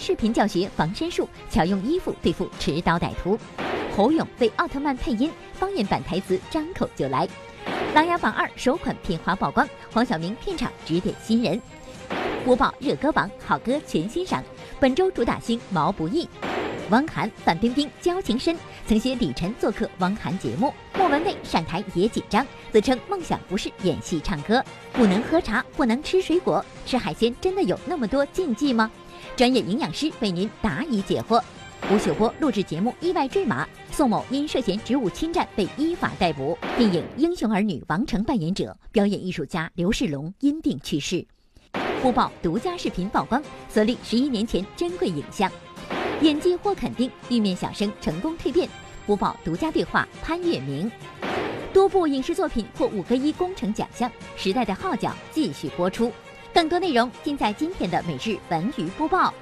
视频教学防身术，巧用衣服对付持刀歹徒。侯勇为奥特曼配音，方言版台词张口就来。《琅琊榜二》首款片花曝光，黄晓明片场指点新人。播报热歌榜，好歌全欣赏。本周主打星毛不易。汪涵、范冰冰交情深，曾携李晨做客汪涵节目。莫文蔚上台也紧张，自称梦想不是演戏唱歌。不能喝茶，不能吃水果，吃海鲜真的有那么多禁忌吗？专业营养师为您答疑解惑。吴秀波录制节目意外坠马，宋某因涉嫌职务侵占被依法逮捕。电影《英雄儿女》王成扮演者、表演艺术家刘世龙因病去世。播报独家视频曝光，所立十一年前珍贵影像。演技获肯定，玉面小生成功蜕变。播报独家对话潘粤明。多部影视作品获五个一工程奖项，《时代的号角》继续播出。更多内容尽在今天的每日文娱播报。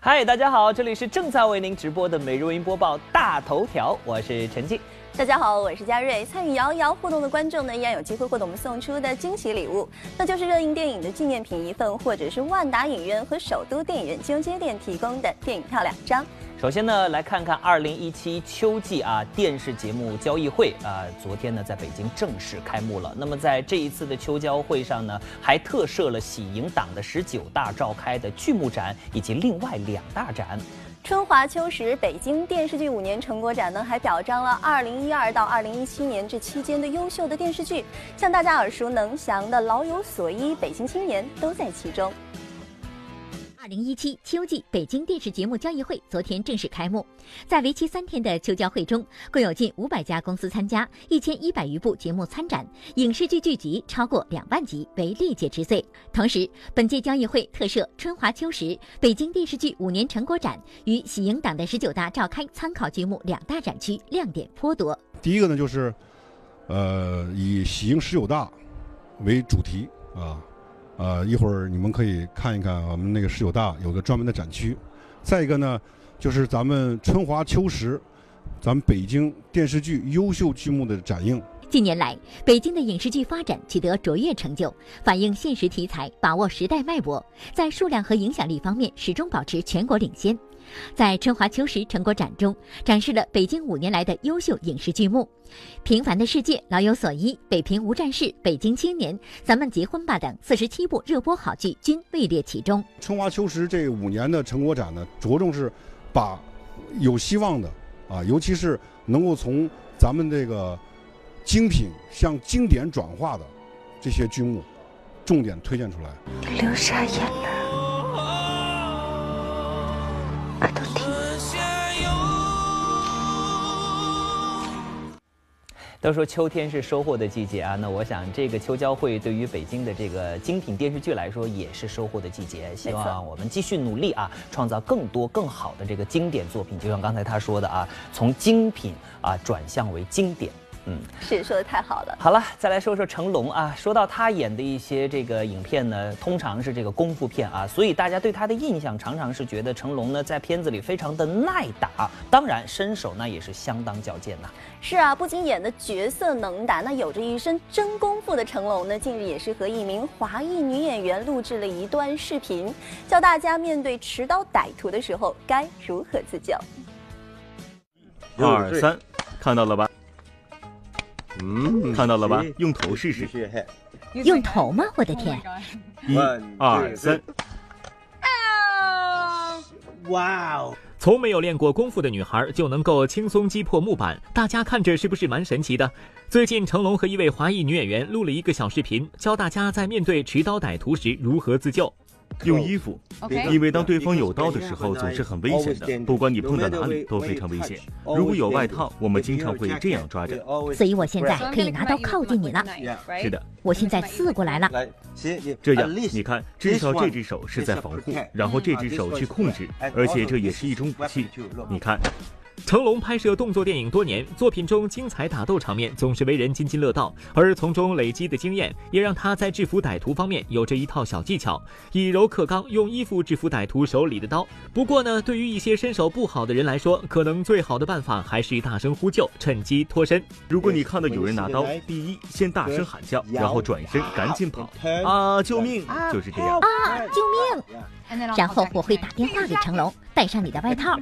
嗨，大家好，这里是正在为您直播的每日文娱播报大头条，我是陈静。大家好，我是佳瑞。参与摇一摇互动的观众呢，依然有机会获得我们送出的惊喜礼物，那就是热映电影的纪念品一份，或者是万达影院和首都电影院金融街店提供的电影票两张。首先呢，来看看二零一七秋季啊电视节目交易会啊，昨天呢在北京正式开幕了。那么在这一次的秋交会上呢，还特设了喜迎党的十九大召开的剧目展以及另外两大展。春华秋实北京电视剧五年成果展呢，还表彰了2012到2017年这期间的优秀的电视剧，像大家耳熟能详的《老有所依》《北京青年》都在其中。二零一七秋季北京电视节目交易会昨天正式开幕，在为期三天的秋交会中，共有近五百家公司参加，一千一百余部节目参展，影视剧剧集超过两万集，为历届之最。同时，本届交易会特设春华秋实北京电视剧五年成果展与喜迎党的十九大召开参考剧目两大展区，亮点颇多。第一个呢，就是，呃，以喜迎十九大为主题啊。呃，一会儿你们可以看一看我们那个十九大有个专门的展区。再一个呢，就是咱们春华秋实，咱们北京电视剧优秀剧目的展映。近年来，北京的影视剧发展取得卓越成就，反映现实题材，把握时代脉搏，在数量和影响力方面始终保持全国领先。在春华秋实成果展中，展示了北京五年来的优秀影视剧目，《平凡的世界》《老有所依》《北平无战事》《北京青年》《咱们结婚吧》等四十七部热播好剧均位列其中。春华秋实这五年的成果展呢，着重是把有希望的啊，尤其是能够从咱们这个精品向经典转化的这些剧目，重点推荐出来。流啥眼泪？都说秋天是收获的季节啊，那我想这个秋交会对于北京的这个精品电视剧来说也是收获的季节。希望我们继续努力啊，创造更多更好的这个经典作品。就像刚才他说的啊，从精品啊转向为经典。嗯，是说的太好了。好了，再来说说成龙啊。说到他演的一些这个影片呢，通常是这个功夫片啊，所以大家对他的印象常常是觉得成龙呢在片子里非常的耐打，当然身手呢也是相当矫健呐。是啊，不仅演的角色能打，那有着一身真功夫的成龙呢，近日也是和一名华裔女演员录制了一段视频，教大家面对持刀歹徒的时候该如何自救。二三，看到了吧？嗯，看到了吧？用头试试。用头吗？我的天！一、二、三。哇哦！从没有练过功夫的女孩就能够轻松击破木板，大家看着是不是蛮神奇的？最近成龙和一位华裔女演员录了一个小视频，教大家在面对持刀歹徒时如何自救。用衣服，因为当对方有刀的时候，总是很危险的。不管你碰到哪里，都非常危险。如果有外套，我们经常会这样抓着。所以我现在可以拿刀靠近你了。是的，我现在刺过来了。这样，你看，至少这只手是在防护，然后这只手去控制，而且这也是一种武器。你看，成龙拍摄动作电影多年，作品中精彩打斗场面总是为人津津乐道，而从中累积的经验也让他在制服歹徒方面有着一套小技巧，以柔克刚，用衣服制服歹徒手里的刀。不过呢，对于一些身手不好的人来说，可能最好的办法还是大声呼救，趁机脱身。如果你看到有人拿刀，第一先大声喊叫，然后转身赶紧跑。啊，救命！就是这样。啊，救命！然后我会打电话给成龙，带上你的外套。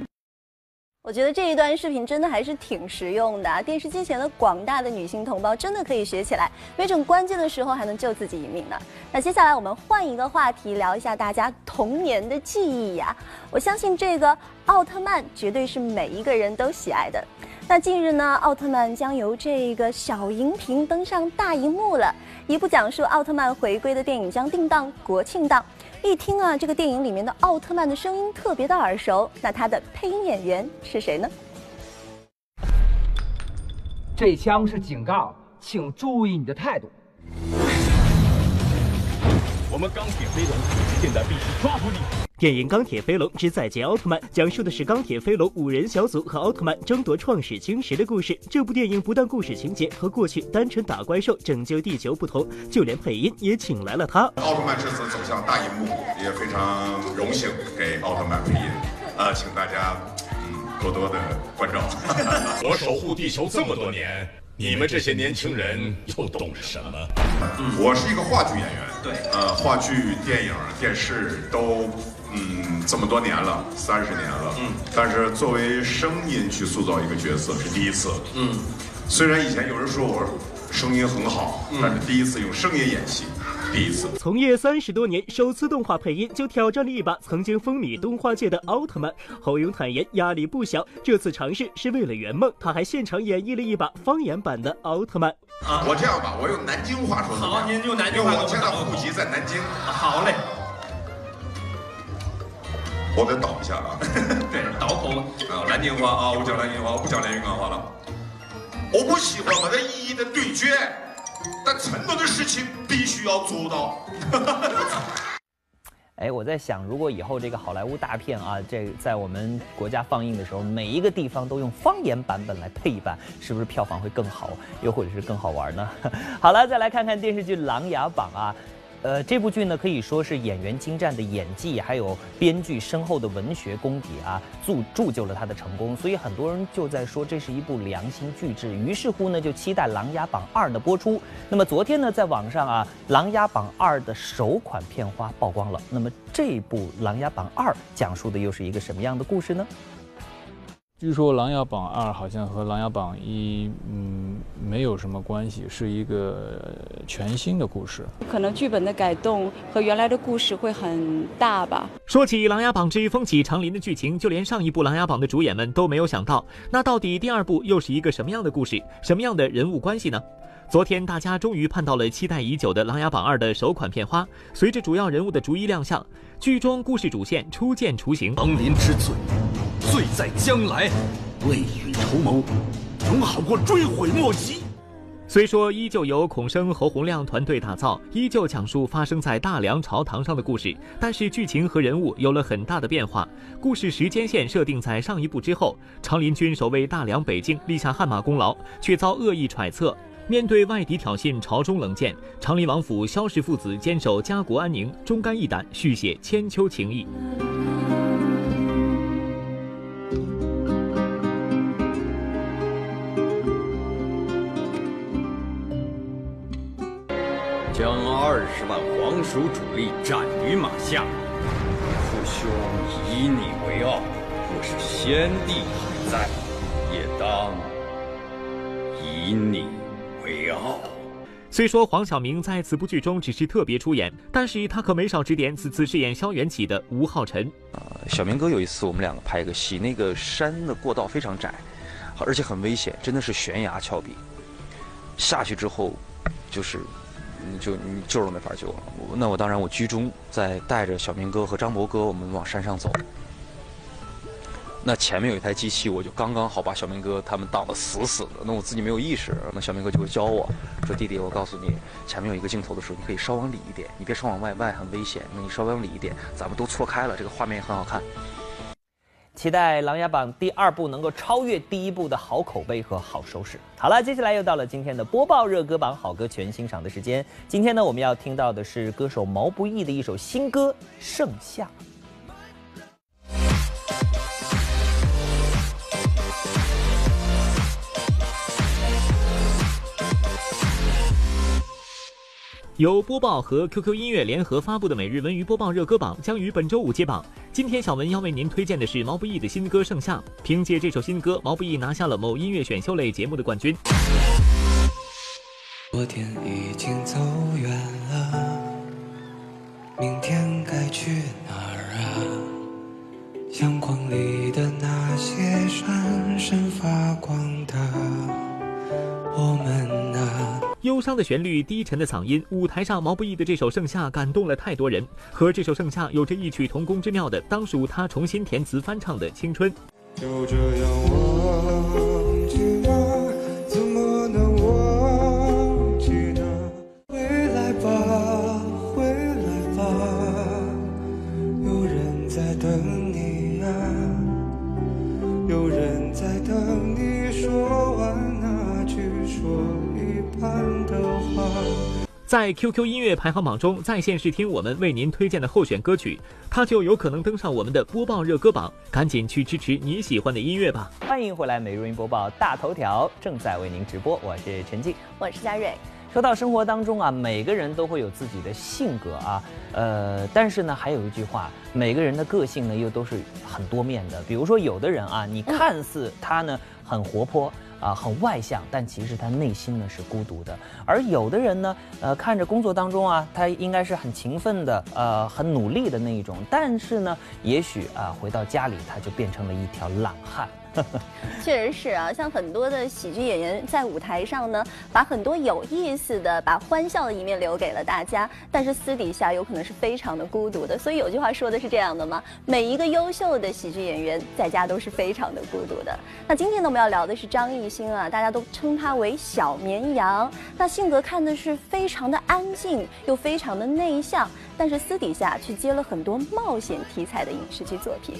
我觉得这一段视频真的还是挺实用的，电视机前的广大的女性同胞真的可以学起来，没准关键的时候还能救自己一命呢。那接下来我们换一个话题，聊一下大家童年的记忆呀。我相信这个奥特曼绝对是每一个人都喜爱的。那近日呢，奥特曼将由这个小荧屏登上大荧幕了，一部讲述奥特曼回归的电影将定档国庆档。一听啊，这个电影里面的奥特曼的声音特别的耳熟，那他的配音演员是谁呢？这枪是警告，请注意你的态度。我们钢铁飞龙现在必须抓住你。电影《钢铁飞龙之再见奥特曼》讲述的是钢铁飞龙五人小组和奥特曼争夺创始晶石的故事。这部电影不但故事情节和过去单纯打怪兽拯救地球不同，就连配音也请来了他。奥特曼这次走向大荧幕，也非常荣幸给奥特曼配音。呃，请大家嗯多多的关照。我守护地球这么多年。你们这些年轻人又懂什么？嗯我是一个话剧演员，对，呃，话剧、电影、电视都，嗯，这么多年了，三十年了，嗯，但是作为声音去塑造一个角色是第一次，嗯，虽然以前有人说我声音很好，但是第一次用声音演戏。第一次从业三十多年，首次动画配音就挑战了一把曾经风靡动画界的奥特曼。侯勇坦言压力不小，这次尝试是为了圆梦。他还现场演绎了一把方言版的奥特曼。啊，我这样吧，我用南京话说。好，您用南京话。我现在户籍在南京。好嘞。我得倒一下啊。对，倒口。啊，蓝莲花啊，我讲蓝莲花，我不讲连云港话了。我不喜欢和他一一的对决。但承诺的事情必须要做到。哎，我在想，如果以后这个好莱坞大片啊，这在我们国家放映的时候，每一个地方都用方言版本来配一版，是不是票房会更好，又或者是更好玩呢？好了，再来看看电视剧《琅琊榜》啊。呃，这部剧呢可以说是演员精湛的演技，还有编剧深厚的文学功底啊，铸铸就了他的成功。所以很多人就在说这是一部良心巨制，于是乎呢就期待《琅琊榜二》的播出。那么昨天呢，在网上啊，《琅琊榜二》的首款片花曝光了。那么这部《琅琊榜二》讲述的又是一个什么样的故事呢？据说《琅琊榜二》好像和《琅琊榜一》嗯没有什么关系，是一个全新的故事。可能剧本的改动和原来的故事会很大吧。说起《琅琊榜之风起长林》的剧情，就连上一部《琅琊榜》的主演们都没有想到，那到底第二部又是一个什么样的故事，什么样的人物关系呢？昨天大家终于盼到了期待已久的《琅琊榜二》的首款片花，随着主要人物的逐一亮相，剧中故事主线初见雏形。长林之罪。罪在将来，未雨绸缪，总好过追悔莫及。虽说依旧由孔生、侯洪亮团队打造，依旧讲述发生在大梁朝堂上的故事，但是剧情和人物有了很大的变化。故事时间线设定在上一部之后，长林军守卫大梁北境，立下汗马功劳，却遭恶意揣测。面对外敌挑衅，朝中冷箭，长林王府萧氏父子坚守家国安宁，忠肝义胆，续写千秋情谊。二十万皇属主力斩于马下，父兄以你为傲。若是先帝还在，也当以你为傲。虽说黄晓明在此部剧中只是特别出演，但是他可没少指点此次饰演萧元起的吴浩辰。呃，小明哥有一次我们两个拍一个戏，那个山的过道非常窄，而且很危险，真的是悬崖峭壁。下去之后，就是。你就你救都没法救了，那我当然我居中在带着小明哥和张博哥，我们往山上走。那前面有一台机器，我就刚刚好把小明哥他们挡得死死的。那我自己没有意识，那小明哥就会教我说：“弟弟，我告诉你，前面有一个镜头的时候，你可以稍往里一点，你别稍往外，外很危险。那你稍微往里一点，咱们都错开了，这个画面也很好看。”期待《琅琊榜》第二部能够超越第一部的好口碑和好收视。好了，接下来又到了今天的播报热歌榜好歌全欣赏的时间。今天呢，我们要听到的是歌手毛不易的一首新歌《盛夏》。由播报和 QQ 音乐联合发布的每日文娱播报热歌榜将于本周五揭榜。今天小文要为您推荐的是毛不易的新歌《盛夏》。凭借这首新歌，毛不易拿下了某音乐选秀类节目的冠军。昨天已经走远了，明天该去哪儿啊？相框里的那些闪闪发光的我们啊。忧伤的旋律，低沉的嗓音，舞台上毛不易的这首《盛夏》感动了太多人。和这首《盛夏》有着异曲同工之妙的，当属他重新填词翻唱的《青春》。就这样忘记了，在 QQ 音乐排行榜中，在线试听我们为您推荐的候选歌曲，它就有可能登上我们的播报热歌榜。赶紧去支持你喜欢的音乐吧！欢迎回来，每日音播报大头条正在为您直播，我是陈静，我是佳瑞。说到生活当中啊，每个人都会有自己的性格啊，呃，但是呢，还有一句话，每个人的个性呢又都是很多面的。比如说，有的人啊，你看似他呢很活泼。啊，很外向，但其实他内心呢是孤独的。而有的人呢，呃，看着工作当中啊，他应该是很勤奋的，呃，很努力的那一种，但是呢，也许啊，回到家里他就变成了一条懒汉。确实是啊，像很多的喜剧演员在舞台上呢，把很多有意思的、把欢笑的一面留给了大家，但是私底下有可能是非常的孤独的。所以有句话说的是这样的吗？每一个优秀的喜剧演员在家都是非常的孤独的。那今天呢，我们要聊的是张艺兴啊，大家都称他为小绵羊。那性格看的是非常的安静，又非常的内向，但是私底下却接了很多冒险题材的影视剧作品。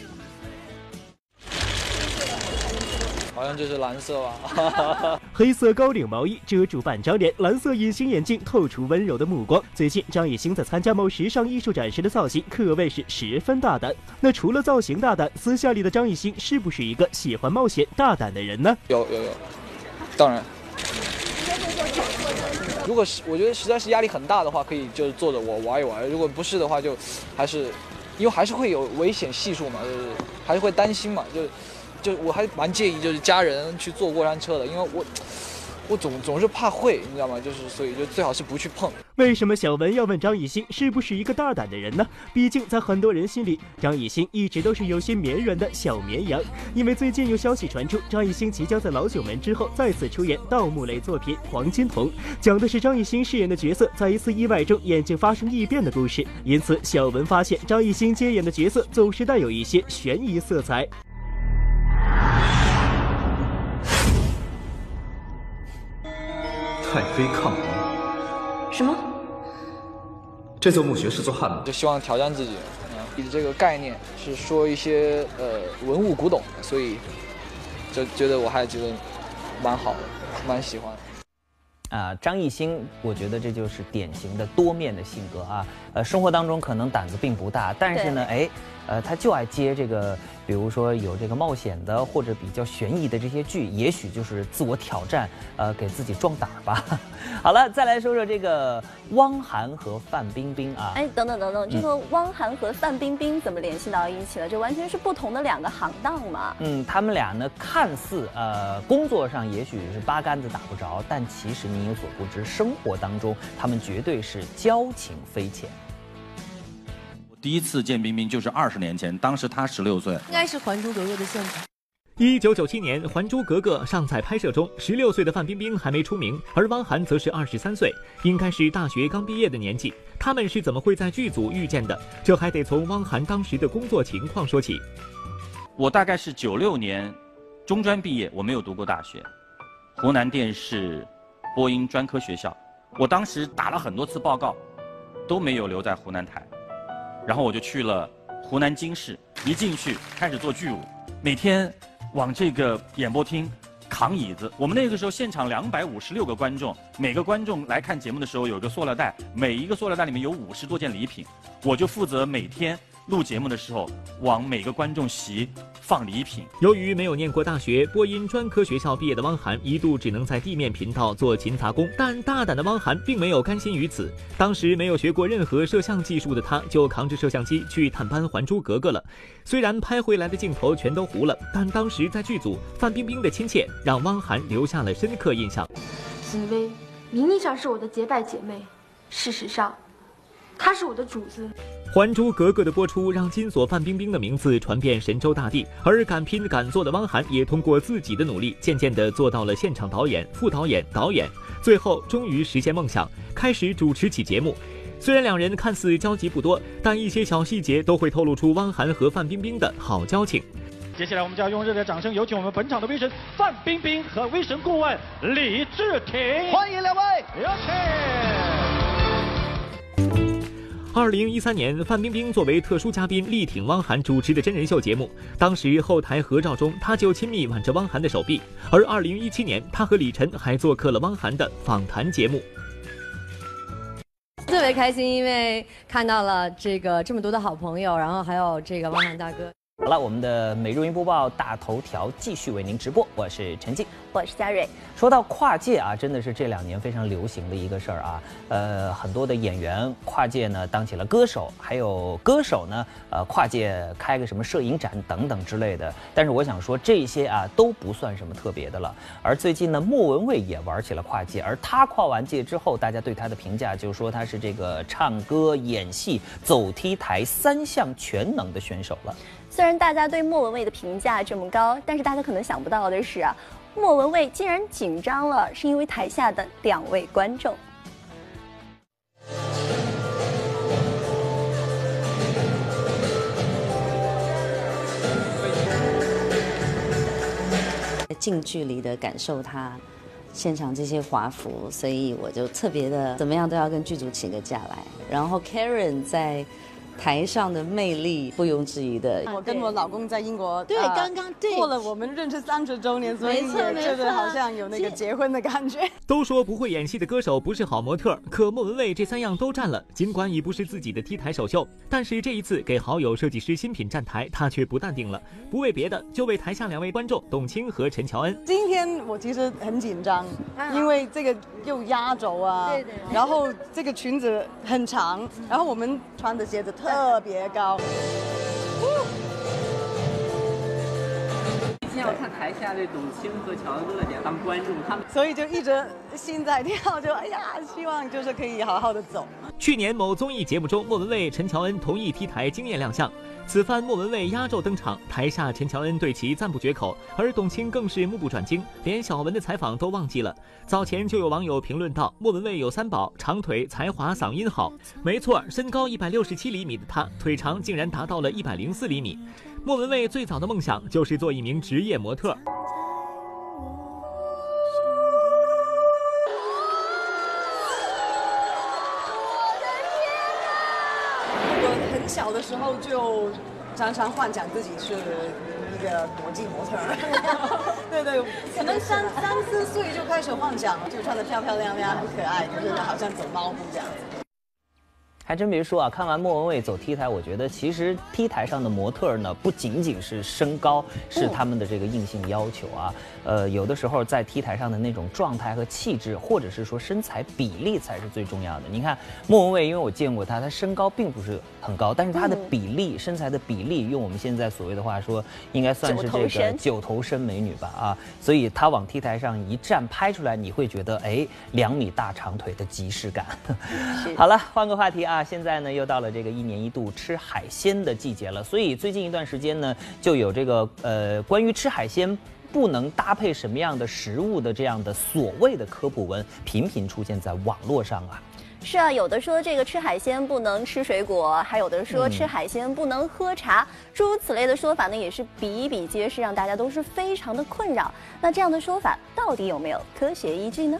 好像就是蓝色吧。黑色高领毛衣遮住半张脸，蓝色隐形眼镜透出温柔的目光。最近张艺兴在参加某时尚艺术展时的造型可谓是十分大胆。那除了造型大胆，私下里的张艺兴是不是一个喜欢冒险、大胆的人呢？有有有，当然。如果是我觉得实在是压力很大的话，可以就是坐着我玩一玩。如果不是的话，就还是因为还是会有危险系数嘛，就是还是会担心嘛，就。就我还蛮介意，就是家人去坐过山车的，因为我我总总是怕会，你知道吗？就是所以就最好是不去碰。为什么小文要问张艺兴是不是一个大胆的人呢？毕竟在很多人心里，张艺兴一直都是有些绵软的小绵羊。因为最近有消息传出，张艺兴即将在《老九门》之后再次出演盗墓类作品《黄金瞳》，讲的是张艺兴饰演的角色在一次意外中眼睛发生异变的故事。因此，小文发现张艺兴接演的角色总是带有一些悬疑色彩。太妃抗龙？什么？这座墓穴是座汉墓，就希望挑战自己。你的这个概念是说一些呃文物古董，所以就觉得我还觉得蛮好的，蛮喜欢。啊，张艺兴，我觉得这就是典型的多面的性格啊。呃，生活当中可能胆子并不大，但是呢，哎。呃，他就爱接这个，比如说有这个冒险的或者比较悬疑的这些剧，也许就是自我挑战，呃，给自己壮胆吧。好了，再来说说这个汪涵和范冰冰啊。哎，等等等等，这个汪涵和范冰冰怎么联系到一起了？这完全是不同的两个行当嘛。嗯，他们俩呢，看似呃工作上也许是八竿子打不着，但其实你有所不知，生活当中他们绝对是交情匪浅。第一次见冰冰就是二十年前，当时她十六岁，应该是《还珠格格》的现场。一九九七年，《还珠格格》尚在拍摄中，十六岁的范冰冰还没出名，而汪涵则是二十三岁，应该是大学刚毕业的年纪。他们是怎么会在剧组遇见的？这还得从汪涵当时的工作情况说起。我大概是九六年中专毕业，我没有读过大学，湖南电视播音专科学校。我当时打了很多次报告，都没有留在湖南台。然后我就去了湖南经视，一进去开始做剧务，每天往这个演播厅扛椅子。我们那个时候现场两百五十六个观众，每个观众来看节目的时候有一个塑料袋，每一个塑料袋里面有五十多件礼品，我就负责每天。录节目的时候，往每个观众席放礼品。由于没有念过大学，播音专科学校毕业的汪涵一度只能在地面频道做勤杂工。但大胆的汪涵并没有甘心于此。当时没有学过任何摄像技术的他，就扛着摄像机去探班《还珠格格》了。虽然拍回来的镜头全都糊了，但当时在剧组，范冰冰的亲切让汪涵留下了深刻印象。紫薇名义上是我的结拜姐妹，事实上，她是我的主子。《还珠格格》的播出让金锁范冰冰的名字传遍神州大地，而敢拼敢做的汪涵也通过自己的努力，渐渐地做到了现场导演、副导演、导演，最后终于实现梦想，开始主持起节目。虽然两人看似交集不多，但一些小细节都会透露出汪涵和范冰冰的好交情。接下来，我们就要用热烈掌声有请我们本场的威神范冰冰和威神顾问李志廷，欢迎两位，有请。二零一三年，范冰冰作为特殊嘉宾力挺汪涵主持的真人秀节目。当时后台合照中，她就亲密挽着汪涵的手臂。而二零一七年，她和李晨还做客了汪涵的访谈节目。特别开心，因为看到了这个这么多的好朋友，然后还有这个汪涵大哥。好了，我们的每日云播报大头条继续为您直播，我是陈静，我是佳瑞。说到跨界啊，真的是这两年非常流行的一个事儿啊。呃，很多的演员跨界呢当起了歌手，还有歌手呢，呃，跨界开个什么摄影展等等之类的。但是我想说，这些啊都不算什么特别的了。而最近呢，莫文蔚也玩起了跨界，而他跨完界之后，大家对他的评价就是说他是这个唱歌、演戏、走 T 台三项全能的选手了。虽然大家对莫文蔚的评价这么高，但是大家可能想不到的是啊，莫文蔚竟然紧张了，是因为台下的两位观众。近距离的感受他现场这些华服，所以我就特别的怎么样都要跟剧组请个假来。然后 Karen 在。台上的魅力毋庸置疑的。我跟我老公在英国，对，刚刚过了我们认识三十周年，所以也觉得好像有那个结婚的感觉。都说不会演戏的歌手不是好模特，可莫文蔚这三样都占了。尽管已不是自己的 T 台首秀，但是这一次给好友设计师新品站台，她却不淡定了。不为别的，就为台下两位观众董卿和陈乔恩。今天我其实很紧张，因为这个又压轴啊，然后这个裙子很长，然后我们穿的鞋子特。特别高。今天我看台下那董卿和乔恩都在当观众，他们所以就一直心在跳，就哎呀，希望就是可以好好的走。去年某综艺节目中，莫文蔚、陈乔恩同一 T 台惊艳亮相。此番莫文蔚压轴登场，台下陈乔恩对其赞不绝口，而董卿更是目不转睛，连小文的采访都忘记了。早前就有网友评论道：“莫文蔚有三宝，长腿、才华、嗓音好。”没错，身高一百六十七厘米的她，腿长竟然达到了一百零四厘米。莫文蔚最早的梦想就是做一名职业模特。小的时候就常常幻想自己是一个国际模特，对对，可能三三四岁就开始幻想，就穿的漂漂亮亮、很可爱，就是好像走猫步这样子。还真别说啊，看完莫文蔚走 T 台，我觉得其实 T 台上的模特呢，不仅仅是身高是他们的这个硬性要求啊，呃，有的时候在 T 台上的那种状态和气质，或者是说身材比例才是最重要的。你看莫文蔚，因为我见过她，她身高并不是很高，但是她的比例，身材的比例，用我们现在所谓的话说，应该算是这个九头身美女吧啊，所以她往 T 台上一站，拍出来你会觉得哎，两米大长腿的即视感。好了，换个话题啊。那现在呢，又到了这个一年一度吃海鲜的季节了，所以最近一段时间呢，就有这个呃关于吃海鲜不能搭配什么样的食物的这样的所谓的科普文频频出现在网络上啊。是啊，有的说这个吃海鲜不能吃水果，还有的说吃海鲜不能喝茶，诸如此类的说法呢，也是比比皆是，让大家都是非常的困扰。那这样的说法到底有没有科学依据呢？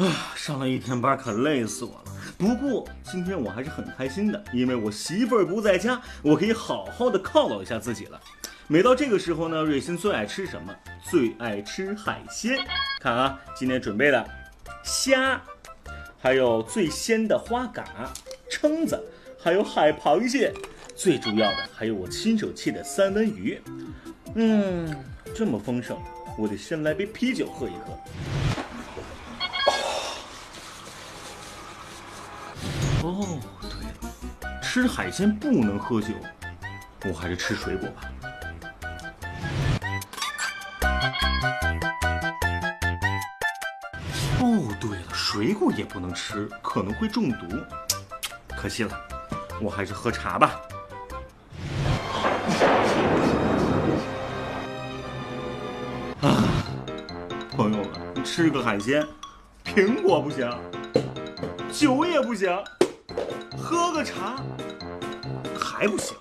啊上了一天班，可累死我了。不过今天我还是很开心的，因为我媳妇儿不在家，我可以好好的犒劳一下自己了。每到这个时候呢，瑞欣最爱吃什么？最爱吃海鲜。看啊，今天准备的虾，还有最鲜的花蛤、蛏子，还有海螃蟹，最主要的还有我亲手切的三文鱼。嗯，这么丰盛，我得先来杯啤酒喝一喝。哦，对了，吃海鲜不能喝酒，我还是吃水果吧。哦，对了，水果也不能吃，可能会中毒，可惜了，我还是喝茶吧。啊，朋友们，吃个海鲜，苹果不行，酒也不行，喝个茶还不行，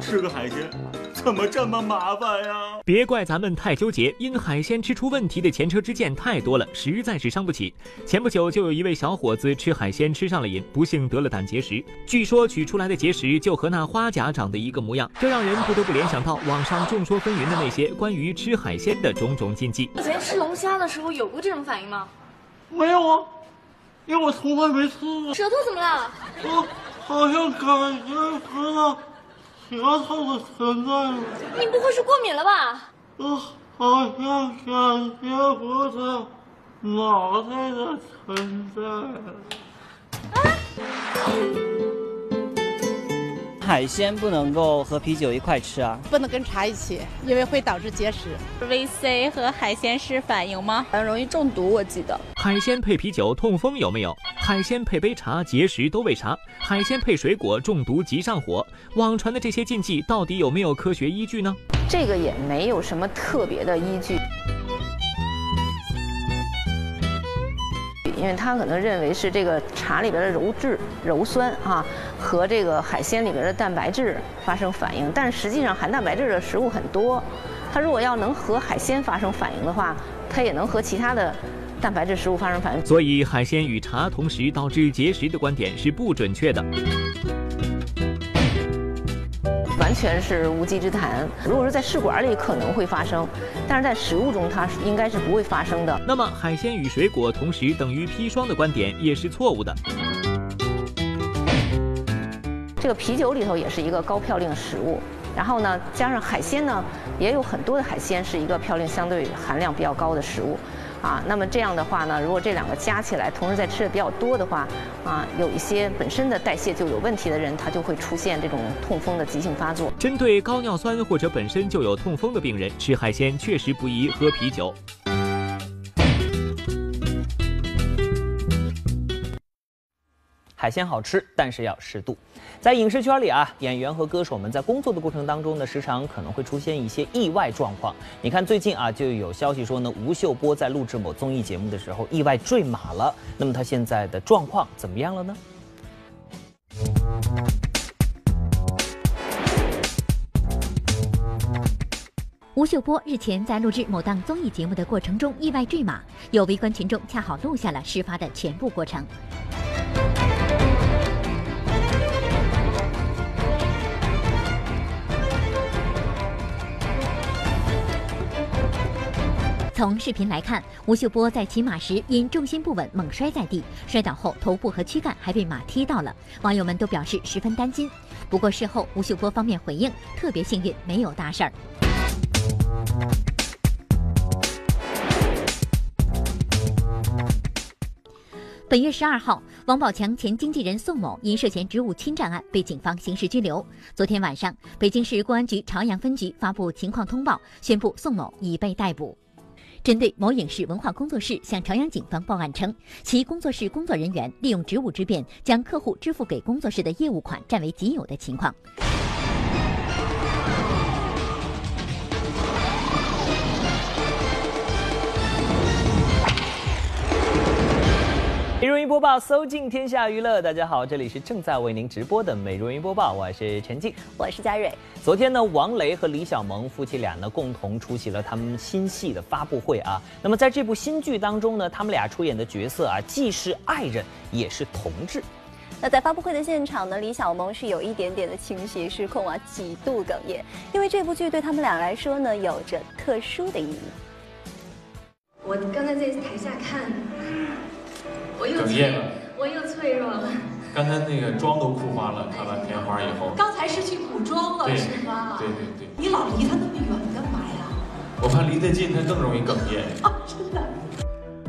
吃个海鲜怎么这么麻烦呀？别怪咱们太纠结，因海鲜吃出问题的前车之鉴太多了，实在是伤不起。前不久就有一位小伙子吃海鲜吃上了瘾，不幸得了胆结石。据说取出来的结石就和那花甲长得一个模样，这让人不得不联想到网上众说纷纭的那些关于吃海鲜的种种禁忌。以前吃龙虾的时候有过这种反应吗？没有啊，因为我从来没吃过。舌头怎么了？我好像感觉不到舌头的存在了。你不会是过敏了吧？我好像感觉不到脑袋的存在了。海鲜不能够和啤酒一块吃啊，不能跟茶一起，因为会导致结石。VC 和海鲜是反应吗？很容易中毒，我记得。海鲜配啤酒痛风有没有？海鲜配杯茶结石都为啥？海鲜配水果中毒即上火？网传的这些禁忌到底有没有科学依据呢？这个也没有什么特别的依据。因为他可能认为是这个茶里边的鞣质、鞣酸啊，和这个海鲜里边的蛋白质发生反应，但是实际上含蛋白质的食物很多，它如果要能和海鲜发生反应的话，它也能和其他的蛋白质食物发生反应。所以海鲜与茶同时导致结石的观点是不准确的。完全是无稽之谈。如果说在试管里可能会发生，但是在食物中它是应该是不会发生的。那么海鲜与水果同时等于砒霜的观点也是错误的。这个啤酒里头也是一个高嘌呤食物，然后呢，加上海鲜呢，也有很多的海鲜是一个嘌呤相对含量比较高的食物。啊，那么这样的话呢，如果这两个加起来，同时在吃的比较多的话，啊，有一些本身的代谢就有问题的人，他就会出现这种痛风的急性发作。针对高尿酸或者本身就有痛风的病人，吃海鲜确实不宜喝啤酒。海鲜好吃，但是要适度。在影视圈里啊，演员和歌手们在工作的过程当中呢，时常可能会出现一些意外状况。你看最近啊，就有消息说呢，吴秀波在录制某综艺节目的时候意外坠马了。那么他现在的状况怎么样了呢？吴秀波日前在录制某档综艺节目的过程中意外坠马，有围观群众恰好录下了事发的全部过程。从视频来看，吴秀波在骑马时因重心不稳猛摔在地，摔倒后头部和躯干还被马踢到了，网友们都表示十分担心。不过事后吴秀波方面回应，特别幸运没有大事儿。本月十二号，王宝强前经纪人宋某因涉嫌职务侵占案被警方刑事拘留。昨天晚上，北京市公安局朝阳分局发布情况通报，宣布宋某已被逮捕。针对某影视文化工作室向朝阳警方报案称，其工作室工作人员利用职务之便，将客户支付给工作室的业务款占为己有的情况。一如云播报，搜尽天下娱乐。大家好，这里是正在为您直播的美容云播报，我是陈静，我是佳瑞。昨天呢，王雷和李小萌夫妻俩呢共同出席了他们新戏的发布会啊。那么在这部新剧当中呢，他们俩出演的角色啊，既是爱人，也是同志。那在发布会的现场呢，李小萌是有一点点的情绪失控啊，几度哽咽，因为这部剧对他们俩来说呢，有着特殊的意义。我刚才在台下看，我又哽咽了，我又脆弱了。刚才那个妆都哭花了，看完片花以后。刚才是去补妆了，是吗？对对对。你老离他那么远干嘛呀？我怕离得近，他更容易哽咽。啊，真的。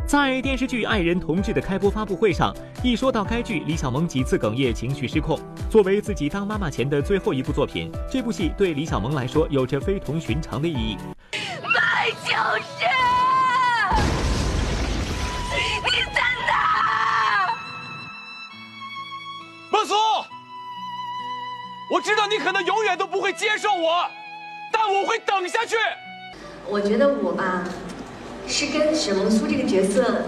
在电视剧《爱人同志》的开播发布会上，一说到该剧，李小萌几次哽咽，情绪失控。作为自己当妈妈前的最后一部作品，这部戏对李小萌来说有着非同寻常的意义。白秋实，我知道你可能永远都不会接受我，但我会等下去。我觉得我吧。是跟沈梦苏这个角色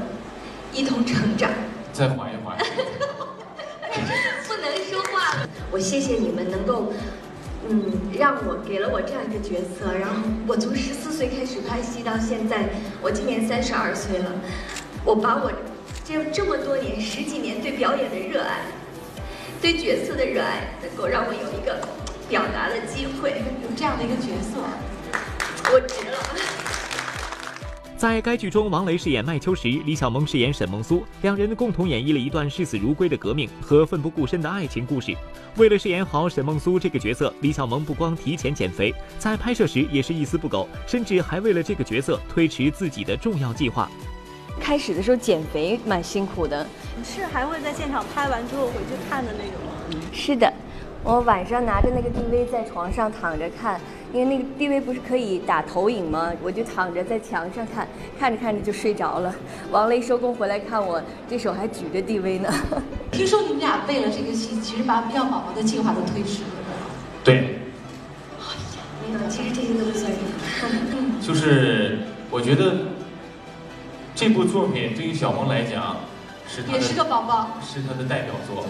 一同成长。再缓一缓。不能说话了。我谢谢你们能够，嗯，让我给了我这样一个角色。然后我从十四岁开始拍戏到现在，我今年三十二岁了。我把我这这么多年十几年对表演的热爱，对角色的热爱，能够让我有一个表达的机会，有这样的一个角色，我值了。在该剧中，王雷饰演麦秋实，李小萌饰演沈梦苏，两人共同演绎了一段视死如归的革命和奋不顾身的爱情故事。为了饰演好沈梦苏这个角色，李小萌不光提前减肥，在拍摄时也是一丝不苟，甚至还为了这个角色推迟自己的重要计划。开始的时候减肥蛮辛苦的，是还会在现场拍完之后回去看的那种吗？是的，我晚上拿着那个 DV 在床上躺着看。因为那个 DV 不是可以打投影吗？我就躺着在墙上看，看着看着就睡着了。王雷收工回来看我，这手还举着 DV 呢。听说你们俩为了这个戏，其实把要宝宝的计划都推迟了。对。哎呀，没有，其实这些都不算什么。就是我觉得这部作品对于小萌来讲，是也是个宝宝，是他的代表作。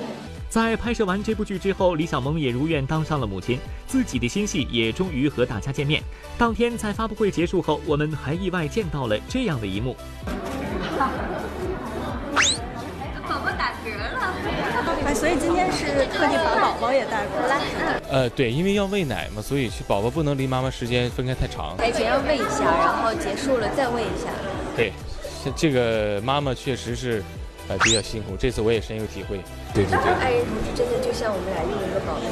在拍摄完这部剧之后，李小萌也如愿当上了母亲，自己的新戏也终于和大家见面。当天在发布会结束后，我们还意外见到了这样的一幕。宝宝打嗝了，哎，所以今天是特地把宝宝也带过来。呃，对，因为要喂奶嘛，所以宝宝不能离妈妈时间分开太长。哎前要喂一下，然后结束了再喂一下。对，这个妈妈确实是。呃，比较辛苦，这次我也深有体会。对对对，爱人同志真的就像我们俩另一个宝贝。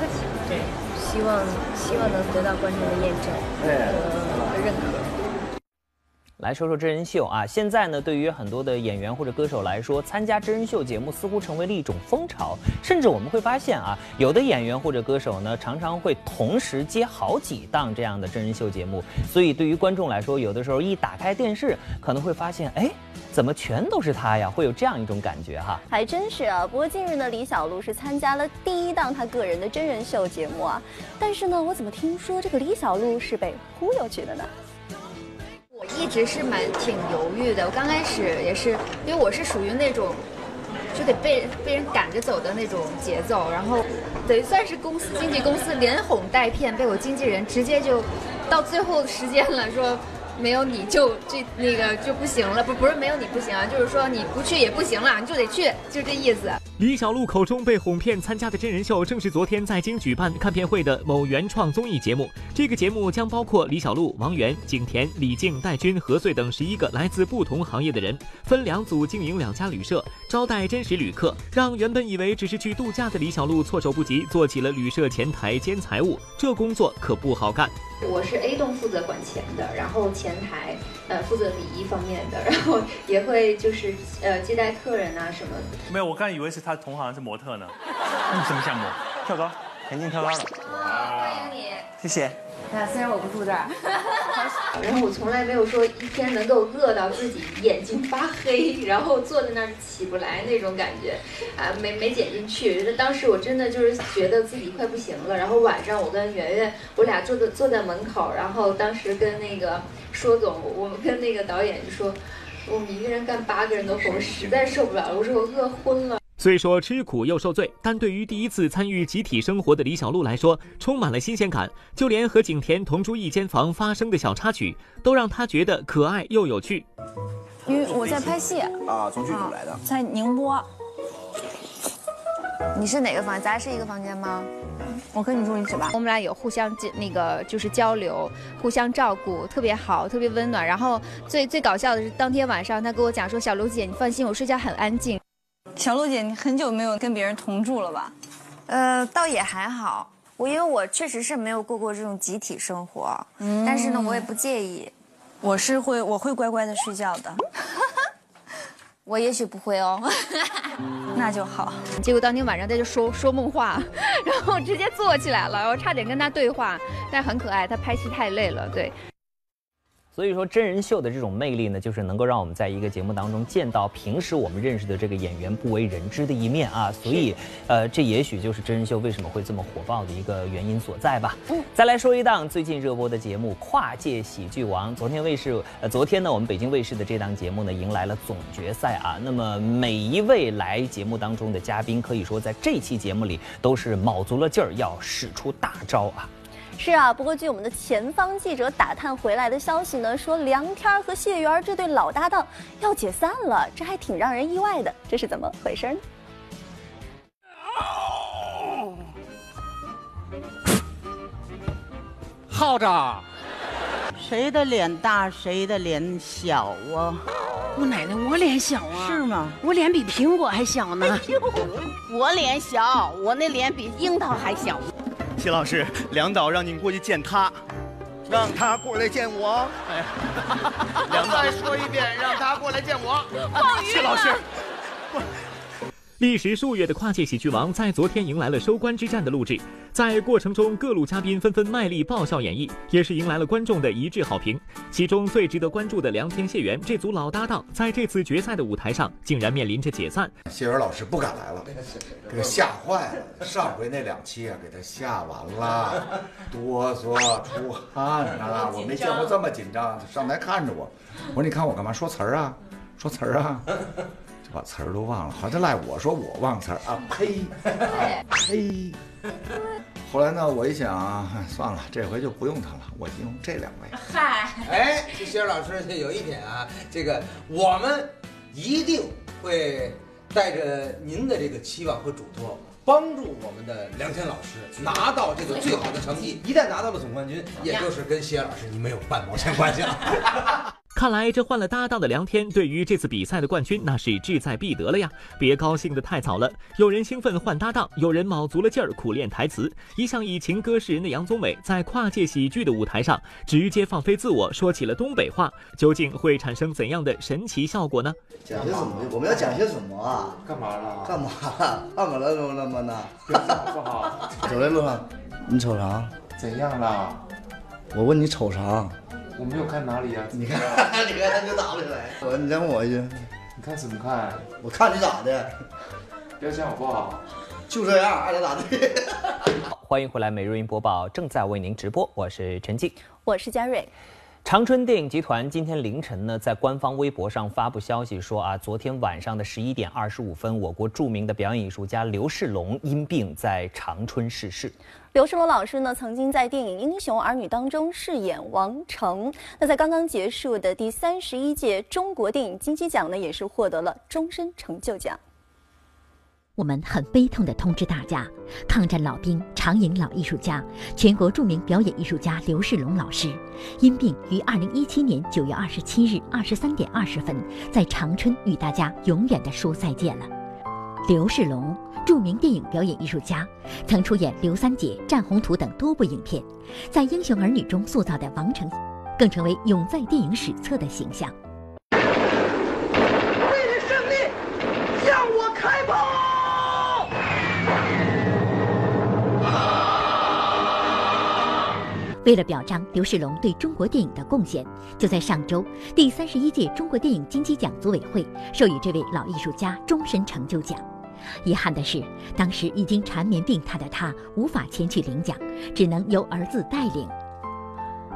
客气。对，希望希望能得到观众的验证和认可。来说说真人秀啊，现在呢，对于很多的演员或者歌手来说，参加真人秀节目似乎成为了一种风潮，甚至我们会发现啊，有的演员或者歌手呢，常常会同时接好几档这样的真人秀节目，所以对于观众来说，有的时候一打开电视，可能会发现，哎。怎么全都是他呀？会有这样一种感觉哈，还真是啊。不过近日呢，李小璐是参加了第一档她个人的真人秀节目啊。但是呢，我怎么听说这个李小璐是被忽悠去的呢？一直是蛮挺犹豫的。我刚开始也是，因为我是属于那种就得被被人赶着走的那种节奏，然后等于算是公司经纪公司连哄带骗，被我经纪人直接就到最后时间了说。没有你就这那个就不行了，不不是没有你不行啊，就是说你不去也不行了，你就得去，就这意思。李小璐口中被哄骗参加的真人秀，正是昨天在京举办看片会的某原创综艺节目。这个节目将包括李小璐、王源、景甜、李静、戴军、何穗等十一个来自不同行业的人，分两组经营两家旅社，招待真实旅客，让原本以为只是去度假的李小璐措手不及，做起了旅社前台兼财务，这工作可不好干。我是 A 栋负责管钱的，然后前台呃负责礼仪方面的，然后也会就是呃接待客人啊什么。没有，我刚以为是他同行是模特呢。嗯，什么项目？跳高，田径跳高的。欢迎你，谢谢。那，虽然我不住这儿，然后我从来没有说一天能够饿到自己眼睛发黑，然后坐在那儿起不来那种感觉，啊，没没减进去。当时我真的就是觉得自己快不行了。然后晚上我跟圆圆，我俩坐在坐在门口，然后当时跟那个说总，我们跟那个导演就说，我们一个人干八个人的活，我实在受不了了。我说我饿昏了。虽说吃苦又受罪，但对于第一次参与集体生活的李小璐来说，充满了新鲜感。就连和景甜同住一间房发生的小插曲，都让她觉得可爱又有趣。因为我在拍戏啊，从剧组来的，在宁波。你是哪个房？咱是一个房间吗？我跟你住一起吧。我们俩有互相那个就是交流，互相照顾，特别好，特别温暖。然后最最搞笑的是，当天晚上他跟我讲说：“小璐姐，你放心，我睡觉很安静。”小璐姐，你很久没有跟别人同住了吧？呃，倒也还好。我因为我确实是没有过过这种集体生活，嗯，但是呢，我也不介意。我是会，我会乖乖的睡觉的。我也许不会哦。那就好。结果当天晚上他就说说梦话，然后直接坐起来了，我差点跟他对话，但很可爱。他拍戏太累了，对。所以说，真人秀的这种魅力呢，就是能够让我们在一个节目当中见到平时我们认识的这个演员不为人知的一面啊。所以，呃，这也许就是真人秀为什么会这么火爆的一个原因所在吧。嗯。再来说一档最近热播的节目《跨界喜剧王》。昨天卫视，呃，昨天呢，我们北京卫视的这档节目呢，迎来了总决赛啊。那么每一位来节目当中的嘉宾，可以说在这期节目里都是卯足了劲儿要使出大招啊。是啊，不过据我们的前方记者打探回来的消息呢，说梁天和谢元这对老搭档要解散了，这还挺让人意外的。这是怎么回事呢？耗子，谁的脸大，谁的脸小啊？姑奶奶，我脸小啊？是吗？我脸比苹果还小呢。我脸小，我那脸比樱桃还小。谢老师，梁导让您过去见他，让他过来见我。哎，梁导再说一遍，让他过来见我。谢老师。历时数月的跨界喜剧王在昨天迎来了收官之战的录制，在过程中各路嘉宾纷纷卖力爆笑演绎，也是迎来了观众的一致好评。其中最值得关注的梁天谢元这组老搭档，在这次决赛的舞台上竟然面临着解散。谢元老师不敢来了，给他吓坏了。上回那两期啊，给他吓完了，哆嗦出汗啊，我没见过这么紧张。上台看着我，我说你看我干嘛说词儿啊？说词儿啊？把词儿都忘了，好像赖我说我忘词儿啊！呸！呸！后来呢，我一想，算了，这回就不用他了，我就用这两位。嗨，哎，这薛老师有一点啊，这个我们一定会带着您的这个期望和嘱托，帮助我们的梁天老师拿到这个最好的成绩。一旦拿到了总冠军，也就是跟谢老师你没有半毛钱关系了。看来这换了搭档的梁天，对于这次比赛的冠军那是志在必得了呀！别高兴得太早了。有人兴奋换搭档，有人卯足了劲儿苦练台词。一向以情歌示人的杨宗纬，在跨界喜剧的舞台上直接放飞自我，说起了东北话，究竟会产生怎样的神奇效果呢？讲些什么？我们要讲些什么啊？干嘛了？干嘛？干嘛了？怎么呢？不好。走在路上，你瞅啥？怎样了？我问你瞅啥？我没有看哪里呀？你看，你看，他就打不起来。我，你再问我一句，你看什么看？我看你咋的？不要这样好不好？就这样，爱咋咋地。好，欢迎回来，每日云播报正在为您直播，我是陈静，我是佳瑞。长春电影集团今天凌晨呢，在官方微博上发布消息说啊，昨天晚上的十一点二十五分，我国著名的表演艺术家刘世龙因病在长春逝世。刘世龙老师呢，曾经在电影《英雄儿女》当中饰演王成。那在刚刚结束的第三十一届中国电影金鸡奖呢，也是获得了终身成就奖。我们很悲痛地通知大家，抗战老兵、长影老艺术家、全国著名表演艺术家刘世龙老师，因病于二零一七年九月二十七日二十三点二十分，在长春与大家永远地说再见了。刘世龙，著名电影表演艺术家，曾出演《刘三姐》《战宏图》等多部影片，在《英雄儿女》中塑造的王成，更成为永在电影史册的形象。为了表彰刘世龙对中国电影的贡献，就在上周，第三十一届中国电影金鸡奖组委会授予这位老艺术家终身成就奖。遗憾的是，当时已经缠绵病榻的他无法前去领奖，只能由儿子带领。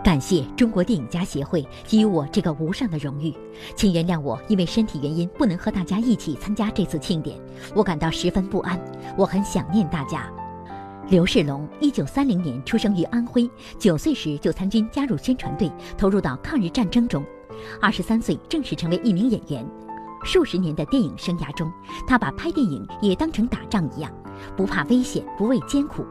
感谢中国电影家协会给予我这个无上的荣誉，请原谅我因为身体原因不能和大家一起参加这次庆典，我感到十分不安，我很想念大家。刘世龙，一九三零年出生于安徽，九岁时就参军加入宣传队，投入到抗日战争中。二十三岁正式成为一名演员。数十年的电影生涯中，他把拍电影也当成打仗一样，不怕危险，不畏艰苦。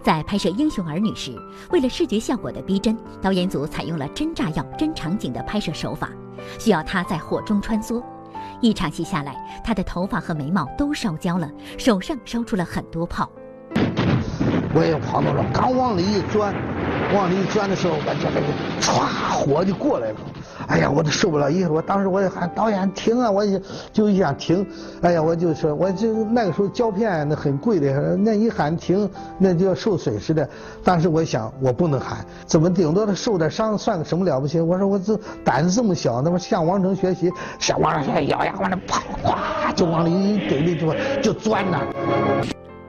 在拍摄《英雄儿女》时，为了视觉效果的逼真，导演组采用了真炸药、真场景的拍摄手法，需要他在火中穿梭。一场戏下来，他的头发和眉毛都烧焦了，手上烧出了很多泡。我也跑到了，刚往里一钻，往里一钻的时候，我这个歘，火就过来了。哎呀，我都受不了！一会，我当时我就喊导演停啊！我就就想停。哎呀，我就说，我就那个时候胶片那很贵的，那一喊停，那就要受损失的。当时我想，我不能喊，怎么顶多受点伤，算个什么了不起？我说我这胆子这么小，那么向王成学习，向王成学习，咬牙往那跑，就往里一给力就就钻呐。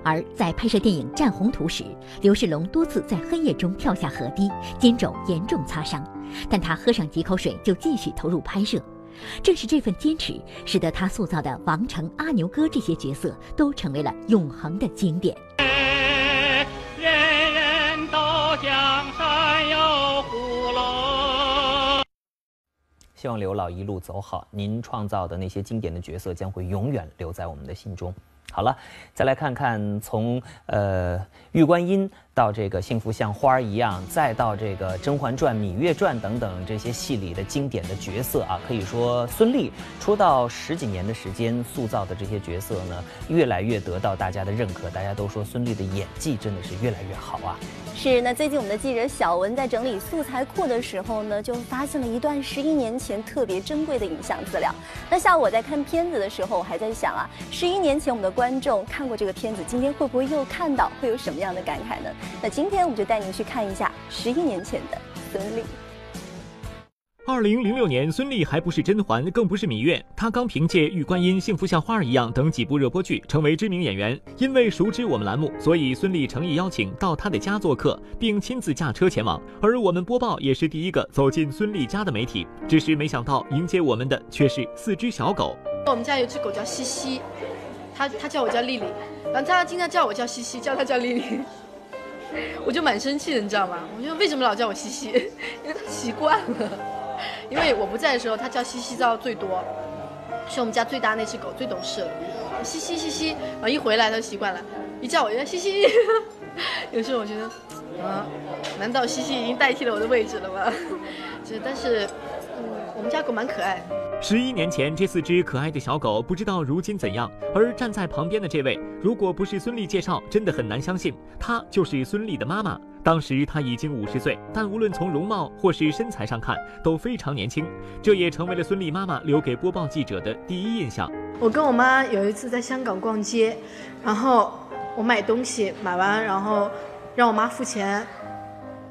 而在拍摄电影《战洪图》时，刘世龙多次在黑夜中跳下河堤，肩肘严重擦伤，但他喝上几口水就继续投入拍摄。正是这份坚持，使得他塑造的王成、阿牛哥这些角色都成为了永恒的经典。人人都江山有虎龙。希望刘老一路走好，您创造的那些经典的角色将会永远留在我们的心中。好了，再来看看从呃玉观音到这个幸福像花儿一样，再到这个《甄嬛传》《芈月传》等等这些戏里的经典的角色啊，可以说孙俪出道十几年的时间塑造的这些角色呢，越来越得到大家的认可。大家都说孙俪的演技真的是越来越好啊。是，那最近我们的记者小文在整理素材库的时候呢，就发现了一段十一年前特别珍贵的影像资料。那下午我在看片子的时候，我还在想啊，十一年前我们的观众看过这个片子，今天会不会又看到，会有什么样的感慨呢？那今天我们就带您去看一下十一年前的孙俪。二零零六年，孙俪还不是甄嬛，更不是芈月，她刚凭借《玉观音》《幸福像花儿一样》等几部热播剧成为知名演员。因为熟知我们栏目，所以孙俪诚意邀请到她的家做客，并亲自驾车前往。而我们播报也是第一个走进孙俪家的媒体。只是没想到，迎接我们的却是四只小狗。我们家有只狗叫西西，他他叫我叫丽丽，然后他经常叫我叫西西，叫他叫丽丽，我就蛮生气的，你知道吗？我就为什么老叫我西西？因为他习惯了。因为我不在的时候，他叫西西叫最多，是我们家最大那只狗，最懂事了。西西西西，然后一回来他就习惯了，一叫我就西西。有时候我觉得，啊，难道西西已经代替了我的位置了吗？就但是，嗯，我们家狗蛮可爱。十一年前，这四只可爱的小狗不知道如今怎样。而站在旁边的这位，如果不是孙俪介绍，真的很难相信，她就是孙俪的妈妈。当时她已经五十岁，但无论从容貌或是身材上看，都非常年轻。这也成为了孙俪妈妈留给播报记者的第一印象。我跟我妈有一次在香港逛街，然后我买东西，买完然后让我妈付钱，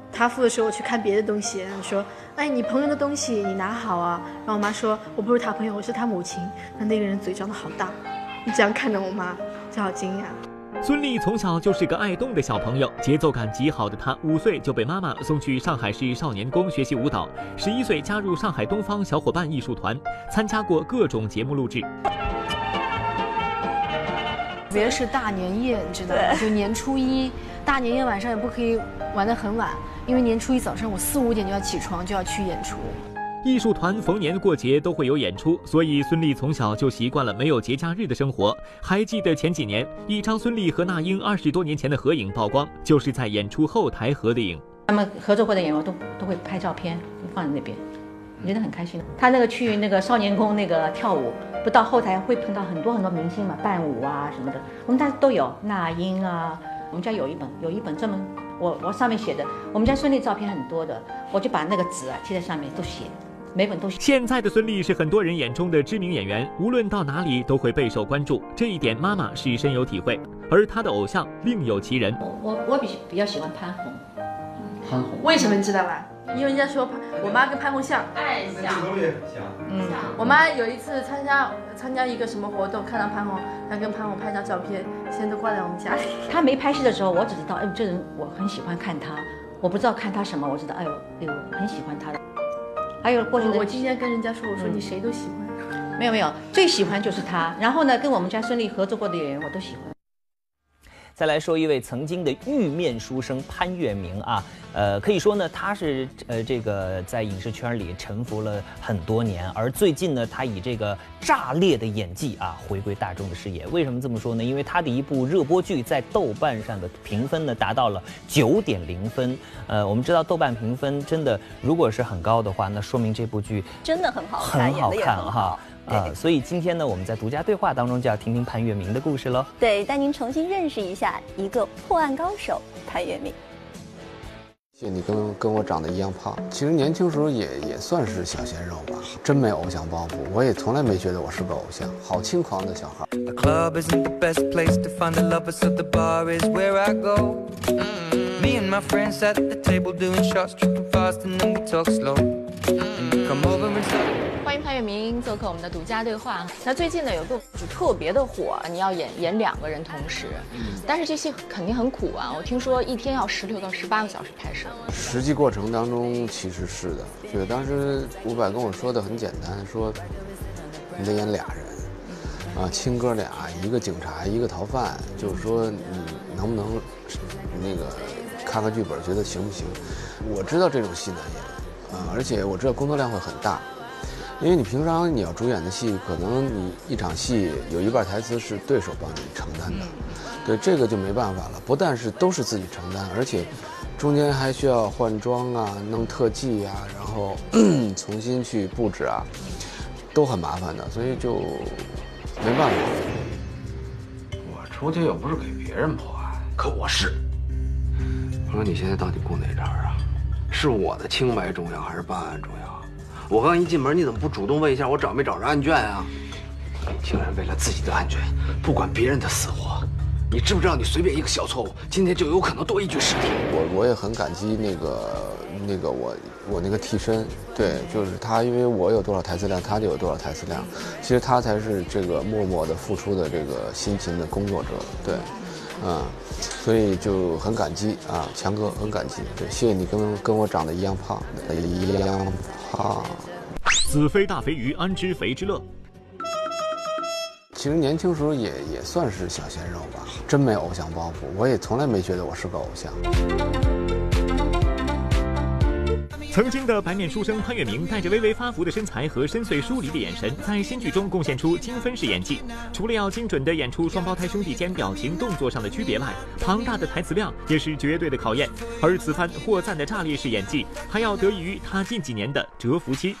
她付的时候我去看别的东西，说。哎，你朋友的东西你拿好啊！然后我妈说，我不是他朋友，我是他母亲。那那个人嘴张得好大，你这样看着我妈，就好惊讶。孙俪从小就是个爱动的小朋友，节奏感极好的她，五岁就被妈妈送去上海市少年宫学习舞蹈，十一岁加入上海东方小伙伴艺术团，参加过各种节目录制。特别是大年夜，你知道吗？就年初一，大年夜晚上也不可以玩得很晚。因为年初一早上我四五点就要起床，就要去演出。艺术团逢年过节都会有演出，所以孙俪从小就习惯了没有节假日的生活。还记得前几年，一张孙俪和那英二十多年前的合影曝光，就是在演出后台合的影。他们合作过的演员都都会拍照片放在那边，我觉得很开心。他那个去那个少年宫那个跳舞，不到后台会碰到很多很多明星嘛，伴舞啊什么的，我们家都有那英啊，我们家有一本有一本专门。我我上面写的，我们家孙俪照片很多的，我就把那个纸啊贴在上面都写，每本都写。现在的孙俪是很多人眼中的知名演员，无论到哪里都会备受关注，这一点妈妈是深有体会。而她的偶像另有其人，我我我比比较喜欢潘虹，潘虹为什么你知道吧？因为人家说潘，我妈跟潘虹像，太像，嗯，我妈有一次参加参加一个什么活动，看到潘虹，她跟潘虹拍张照片，现在都挂在我们家里。她没拍戏的时候，我只知道，哎，这人我很喜欢看她，我不知道看他什么，我知道，哎呦，哎呦，很喜欢他的。还有过去的，我今天跟人家说，我说嗯你谁都喜欢。没有没有，最喜欢就是他。然后呢，跟我们家孙俪合作过的演员我都喜欢。再来说一位曾经的玉面书生潘粤明啊，呃，可以说呢，他是呃这个在影视圈里沉浮了很多年，而最近呢，他以这个炸裂的演技啊回归大众的视野。为什么这么说呢？因为他的一部热播剧在豆瓣上的评分呢达到了九点零分。呃，我们知道豆瓣评分真的如果是很高的话，那说明这部剧真的很好看，很好看哈啊，所以今天呢，我们在独家对话当中就要听听潘粤明的故事喽。对，带您重新认识一下一个破案高手潘粤明。谢谢你跟跟我长得一样胖，其实年轻时候也也算是小鲜肉吧，真没偶像包袱，我也从来没觉得我是个偶像，好轻狂的小孩。叶明做客我们的独家对话。那最近呢有个特别的火，你要演演两个人同时，但是这戏肯定很苦啊！我听说一天要十六到十八个小时拍摄。实际过程当中其实是的，对，当时伍佰跟我说的很简单，说你得演俩人啊，亲哥俩，一个警察，一个逃犯，就是说你能不能那个看看剧本，觉得行不行？我知道这种戏难演啊，而且我知道工作量会很大。因为你平常你要主演的戏，可能你一场戏有一半台词是对手帮你承担的，对这个就没办法了。不但是都是自己承担，而且中间还需要换装啊、弄特技啊，然后 重新去布置啊，都很麻烦的，所以就没办法。我出去又不是给别人破案，可我是。我说你现在到底顾哪茬啊？是我的清白重要还是办案重要？我刚一进门，你怎么不主动问一下我找没找着案卷啊？你竟然为了自己的案卷，不管别人的死活，你知不知道你随便一个小错误，今天就有可能多一具尸体？我我也很感激那个那个我我那个替身，对，就是他，因为我有多少台词量，他就有多少台词量。其实他才是这个默默的付出的这个辛勤的工作者，对，嗯，所以就很感激啊，强哥很感激，对，谢谢你跟跟我长得一样胖，一样胖。子非大肥鱼，安知肥之乐？其实年轻时候也也算是小鲜肉吧，真没偶像包袱，我也从来没觉得我是个偶像。曾经的白面书生潘粤明，带着微微发福的身材和深邃疏离的眼神，在新剧中贡献出精分式演技。除了要精准地演出双胞胎兄弟间表情动作上的区别外，庞大的台词量也是绝对的考验。而此番获赞的炸裂式演技，还要得益于他近几年的蛰伏期。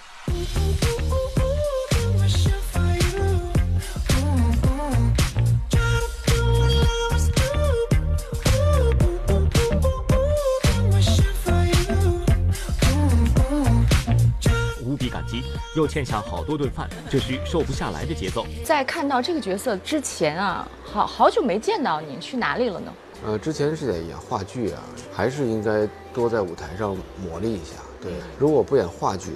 又欠下好多顿饭，这是瘦不下来的节奏。在看到这个角色之前啊，好好久没见到你，去哪里了呢？呃，之前是在演话剧啊，还是应该多在舞台上磨砺一下。对，如果不演话剧，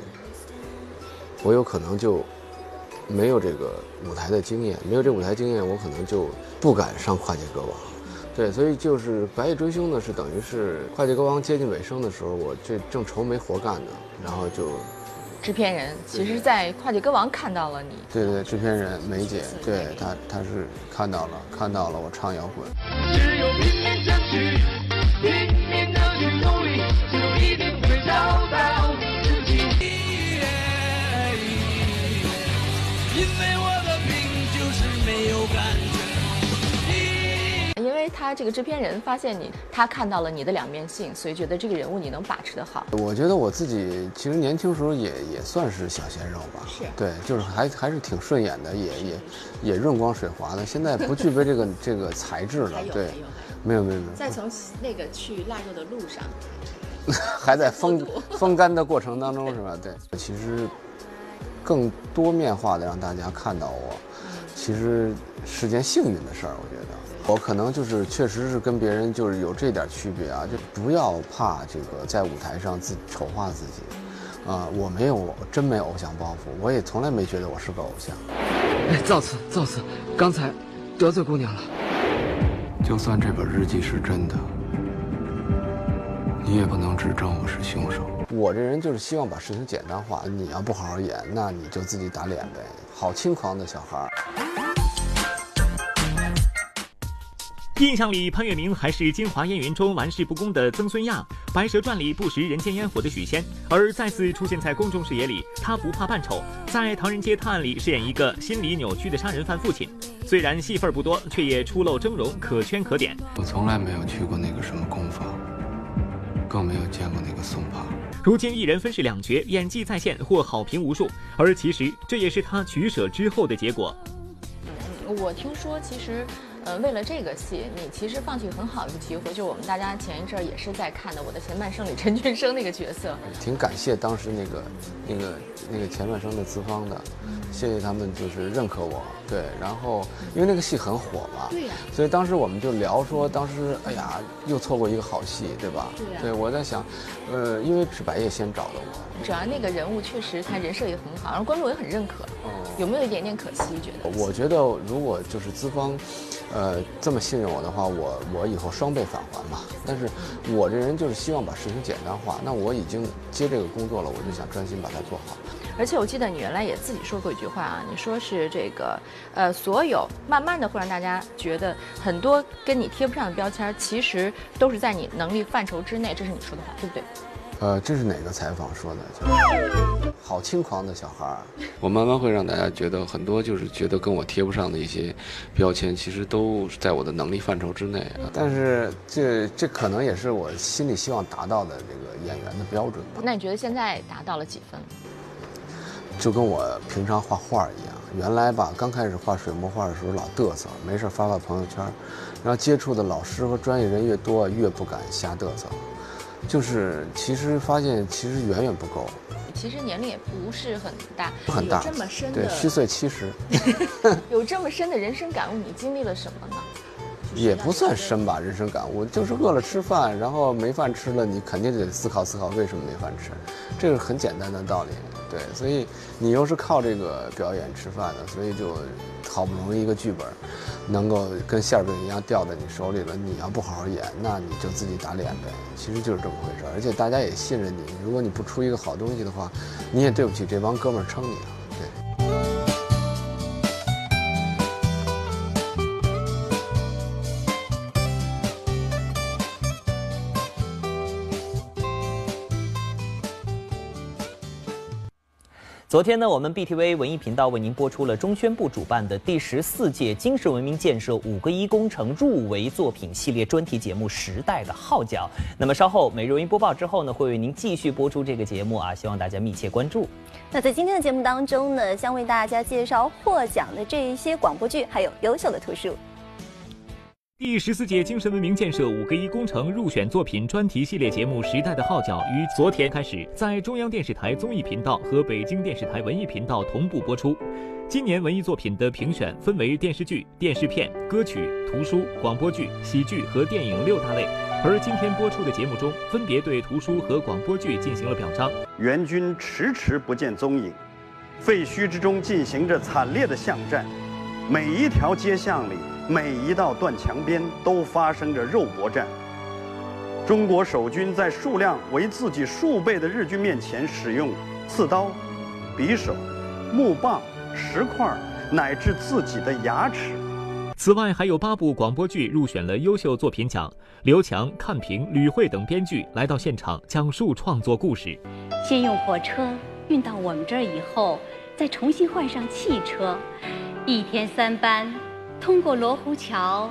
我有可能就没有这个舞台的经验，没有这舞台经验，我可能就不敢上跨界歌王。对，所以就是《白夜追凶》呢，是等于是跨界歌王接近尾声的时候，我这正愁没活干呢，然后就制片人其实，在跨界歌王看到了你。对对，制片人梅姐，对她她是看到了看到了我唱摇滚。只有他这个制片人发现你，他看到了你的两面性，所以觉得这个人物你能把持得好。我觉得我自己其实年轻时候也也算是小鲜肉吧，是。对，就是还还是挺顺眼的，也也也润光水滑的。现在不具备这个这个材质了，对，没有没有没有，再从那个去腊肉的路上，还在风风干的过程当中是吧？对，其实更多面化的让大家看到我，其实是件幸运的事儿，我觉得。我可能就是确实是跟别人就是有这点区别啊，就不要怕这个在舞台上自丑化自己，啊、我没有真没偶像包袱，我也从来没觉得我是个偶像。哎，造次造次，刚才得罪姑娘了。就算这本日记是真的，你你也不能指证我是凶手。我这人就是希望把事情简单化。你要不好好演，那你就自己打脸呗。好轻狂的小孩儿。印象里，潘粤明还是《京华烟云》中玩世不恭的曾孙亚，《白蛇传》里不食人间烟火的许仙，而再次出现在公众视野里，他不怕扮丑，在《唐人街探案》里饰演一个心理扭曲的杀人犯父亲。虽然戏份不多，却也初露峥嵘，可圈可点。我从来没有去过那个什么工坊，更没有见过那个宋胖。如今一人分饰两角，演技在线，获好评无数。而其实这也是他取舍之后的结果。我听说，其实。呃，为了这个戏，你其实放弃很好一个机会，就我们大家前一阵也是在看的《我的前半生》里陈俊生那个角色，挺感谢当时那个那个那个前半生的资方的，谢谢他们就是认可我，对，然后因为那个戏很火嘛，对呀，所以当时我们就聊说，当时哎呀又错过一个好戏，对吧？对对，我在想，呃，因为是白夜先找的我，主要那个人物确实他人设也很好，然后观众也很认可，有没有一点点可惜？觉得？我觉得如果就是资方。呃，这么信任我的话，我我以后双倍返还嘛。但是，我这人就是希望把事情简单化。那我已经接这个工作了，我就想专心把它做好。而且我记得你原来也自己说过一句话啊，你说是这个，呃，所有慢慢的会让大家觉得很多跟你贴不上的标签，其实都是在你能力范畴之内。这是你说的话，对不对？呃，这是哪个采访说的？好轻狂的小孩儿，我慢慢会让大家觉得很多就是觉得跟我贴不上的一些标签，其实都在我的能力范畴之内。但是这这可能也是我心里希望达到的这个演员的标准吧。那你觉得现在达到了几分？就跟我平常画画一样，原来吧，刚开始画水墨画的时候老嘚瑟，没事发发朋友圈，然后接触的老师和专业人越多，越不敢瞎嘚瑟。就是其实发现其实远远不够，其实年龄也不是很大，不很大，这么深的，对，虚岁七十，有这么深的人生感悟，你经历了什么呢？也不算深吧，人生感悟就是饿了吃饭，然后没饭吃了，你肯定得思考思考为什么没饭吃，这个很简单的道理。对，所以你又是靠这个表演吃饭的，所以就好不容易一个剧本，能够跟馅饼一样掉在你手里了。你要不好好演，那你就自己打脸呗。其实就是这么回事，而且大家也信任你。如果你不出一个好东西的话，你也对不起这帮哥们儿撑你啊。昨天呢，我们 BTV 文艺频道为您播出了中宣部主办的第十四届精神文明建设五个一工程入围作品系列专题节目《时代的号角》。那么稍后每日文艺播报之后呢，会为您继续播出这个节目啊，希望大家密切关注。那在今天的节目当中呢，将为大家介绍获奖的这一些广播剧，还有优秀的图书。第十四届精神文明建设五个一工程入选作品专题系列节目《时代的号角》于昨天开始在中央电视台综艺频道和北京电视台文艺频道同步播出。今年文艺作品的评选分为电视剧、电视片、歌曲、图书、广播剧、喜剧和电影六大类，而今天播出的节目中，分别对图书和广播剧进行了表彰。援军迟迟不见踪影，废墟之中进行着惨烈的巷战，每一条街巷里。每一道断墙边都发生着肉搏战。中国守军在数量为自己数倍的日军面前，使用刺刀、匕首、木棒、石块，乃至自己的牙齿。此外，还有八部广播剧入选了优秀作品奖。刘强、看平、吕慧等编剧来到现场，讲述创作故事。先用火车运到我们这儿以后，再重新换上汽车，一天三班。通过罗湖桥，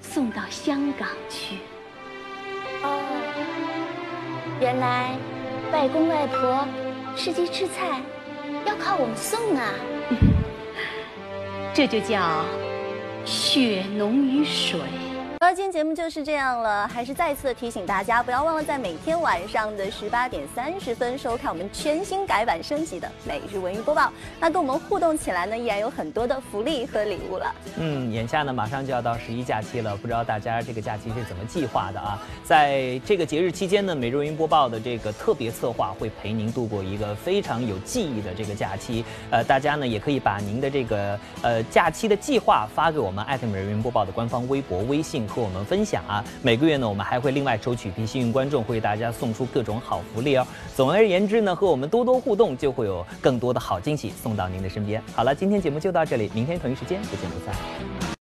送到香港去。哦，原来外公外婆吃鸡吃菜要靠我们送啊！这就叫血浓于水。好了，今天节目就是这样了，还是再次提醒大家，不要忘了在每天晚上的十八点三十分收看我们全新改版升级的每日文娱播报。那跟我们互动起来呢，依然有很多的福利和礼物了。嗯，眼下呢马上就要到十一假期了，不知道大家这个假期是怎么计划的啊？在这个节日期间呢，每日文娱播报的这个特别策划会陪您度过一个非常有记忆的这个假期。呃，大家呢也可以把您的这个呃假期的计划发给我们艾特每日文娱播报的官方微博、微信。和我们分享啊。每个月呢，我们还会另外抽取一批幸运观众，会为大家送出各种好福利哦。总而言之呢，和我们多多互动，就会有更多的好惊喜送到您的身边。好了，今天节目就到这里，明天同一时间不见不散。